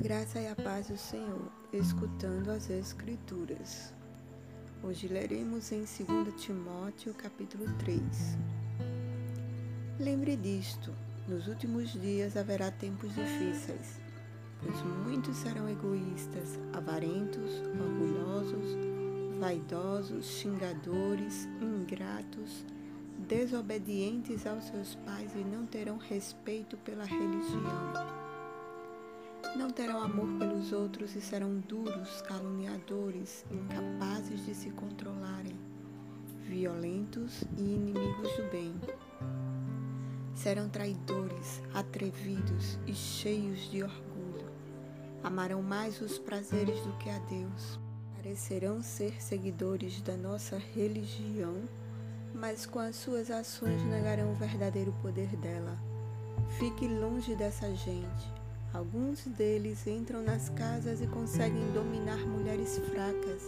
Graça e a paz do Senhor, escutando as Escrituras. Hoje leremos em 2 Timóteo, capítulo 3. Lembre disto: nos últimos dias haverá tempos difíceis, pois muitos serão egoístas, avarentos, orgulhosos, vaidosos, xingadores, ingratos, desobedientes aos seus pais e não terão respeito pela religião não terão amor pelos outros e serão duros, caluniadores, incapazes de se controlarem, violentos e inimigos do bem. Serão traidores, atrevidos e cheios de orgulho. Amarão mais os prazeres do que a Deus. Parecerão ser seguidores da nossa religião, mas com as suas ações negarão o verdadeiro poder dela. Fique longe dessa gente Alguns deles entram nas casas e conseguem dominar mulheres fracas,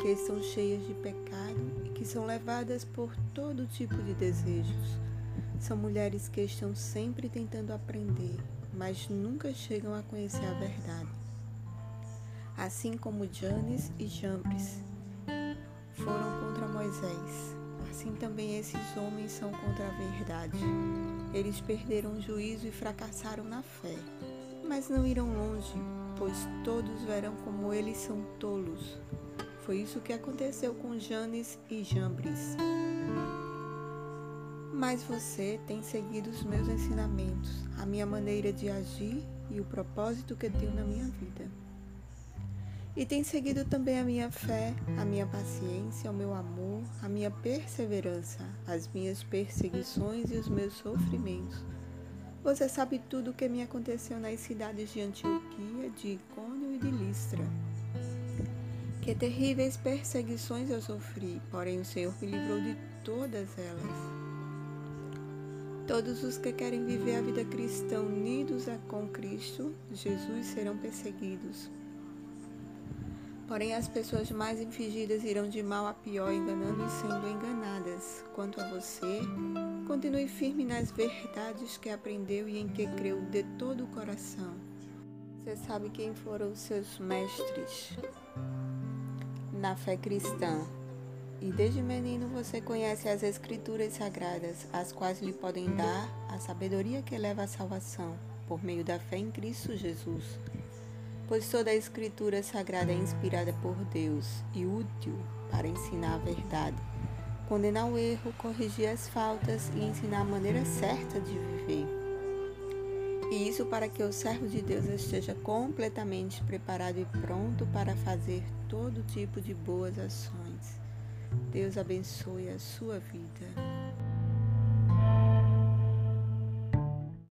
que estão cheias de pecado e que são levadas por todo tipo de desejos. São mulheres que estão sempre tentando aprender, mas nunca chegam a conhecer a verdade. Assim como Janes e Jambres foram contra Moisés, assim também esses homens são contra a verdade. Eles perderam o juízo e fracassaram na fé mas não irão longe, pois todos verão como eles são tolos. Foi isso que aconteceu com Janes e Jambres. Mas você tem seguido os meus ensinamentos, a minha maneira de agir e o propósito que tenho na minha vida. E tem seguido também a minha fé, a minha paciência, o meu amor, a minha perseverança, as minhas perseguições e os meus sofrimentos você sabe tudo o que me aconteceu nas cidades de Antioquia, de Icônio e de Listra. Que terríveis perseguições eu sofri, porém o Senhor me livrou de todas elas. Todos os que querem viver a vida cristã unidos com Cristo, Jesus, serão perseguidos. Porém, as pessoas mais infligidas irão de mal a pior, enganando e sendo enganadas. Quanto a você, continue firme nas verdades que aprendeu e em que creu de todo o coração. Você sabe quem foram os seus mestres na fé cristã. E desde menino você conhece as Escrituras Sagradas, as quais lhe podem dar a sabedoria que leva à salvação, por meio da fé em Cristo Jesus pois toda a Escritura Sagrada é inspirada por Deus e útil para ensinar a verdade, condenar o erro, corrigir as faltas e ensinar a maneira certa de viver. E isso para que o servo de Deus esteja completamente preparado e pronto para fazer todo tipo de boas ações. Deus abençoe a sua vida.